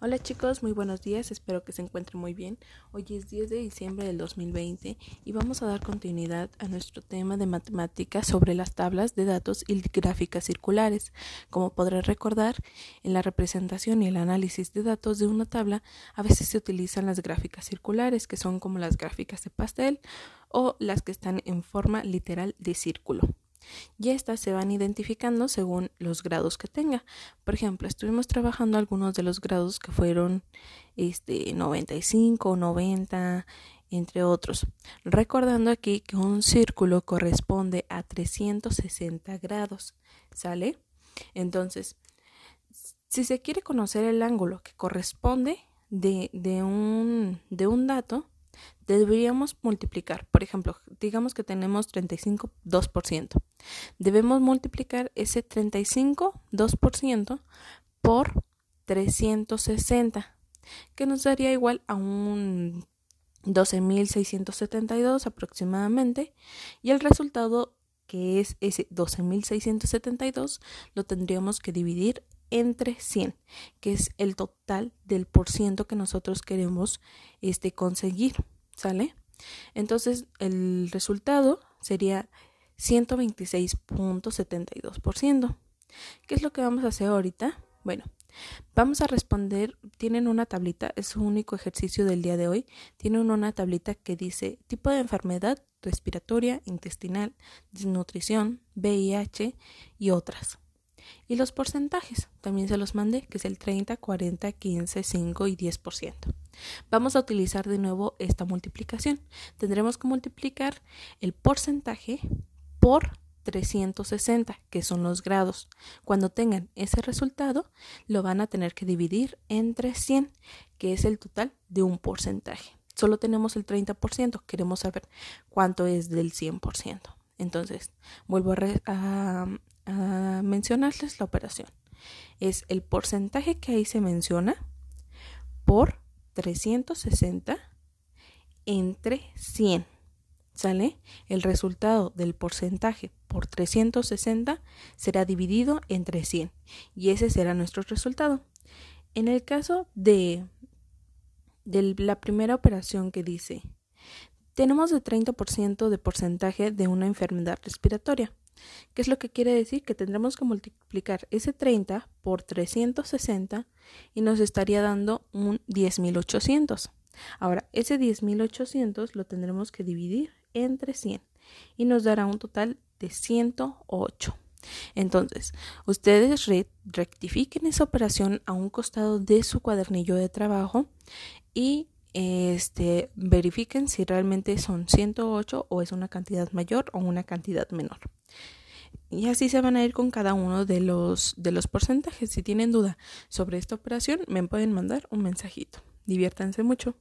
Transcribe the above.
Hola chicos, muy buenos días, espero que se encuentren muy bien. Hoy es 10 de diciembre del 2020 y vamos a dar continuidad a nuestro tema de matemáticas sobre las tablas de datos y gráficas circulares. Como podrán recordar, en la representación y el análisis de datos de una tabla a veces se utilizan las gráficas circulares, que son como las gráficas de pastel o las que están en forma literal de círculo y estas se van identificando según los grados que tenga. Por ejemplo, estuvimos trabajando algunos de los grados que fueron este 95, 90, entre otros. Recordando aquí que un círculo corresponde a 360 grados, ¿sale? Entonces, si se quiere conocer el ángulo que corresponde de, de, un, de un dato, deberíamos multiplicar. Por ejemplo, digamos que tenemos 35, 2%. Debemos multiplicar ese 35, 2% por 360, que nos daría igual a un 12.672 aproximadamente. Y el resultado, que es ese 12.672, lo tendríamos que dividir entre 100, que es el total del por ciento que nosotros queremos este, conseguir, ¿sale? Entonces, el resultado sería 126.72%. ¿Qué es lo que vamos a hacer ahorita? Bueno, vamos a responder, tienen una tablita, es su único ejercicio del día de hoy, tienen una tablita que dice tipo de enfermedad respiratoria, intestinal, desnutrición, VIH y otras. Y los porcentajes, también se los mandé, que es el 30, 40, 15, 5 y 10%. Vamos a utilizar de nuevo esta multiplicación. Tendremos que multiplicar el porcentaje por 360, que son los grados. Cuando tengan ese resultado, lo van a tener que dividir entre 100, que es el total de un porcentaje. Solo tenemos el 30%, queremos saber cuánto es del 100%. Entonces, vuelvo a, a, a mencionarles la operación. Es el porcentaje que ahí se menciona por 360 entre 100. ¿Sale? El resultado del porcentaje por 360 será dividido entre 100 y ese será nuestro resultado. En el caso de, de la primera operación que dice, tenemos el 30% de porcentaje de una enfermedad respiratoria. ¿Qué es lo que quiere decir? Que tendremos que multiplicar ese 30 por 360 y nos estaría dando un 10.800. Ahora, ese 10.800 lo tendremos que dividir entre 100 y nos dará un total de 108. Entonces, ustedes rectifiquen esa operación a un costado de su cuadernillo de trabajo y este, verifiquen si realmente son 108 o es una cantidad mayor o una cantidad menor. Y así se van a ir con cada uno de los, de los porcentajes. Si tienen duda sobre esta operación, me pueden mandar un mensajito. Diviértanse mucho.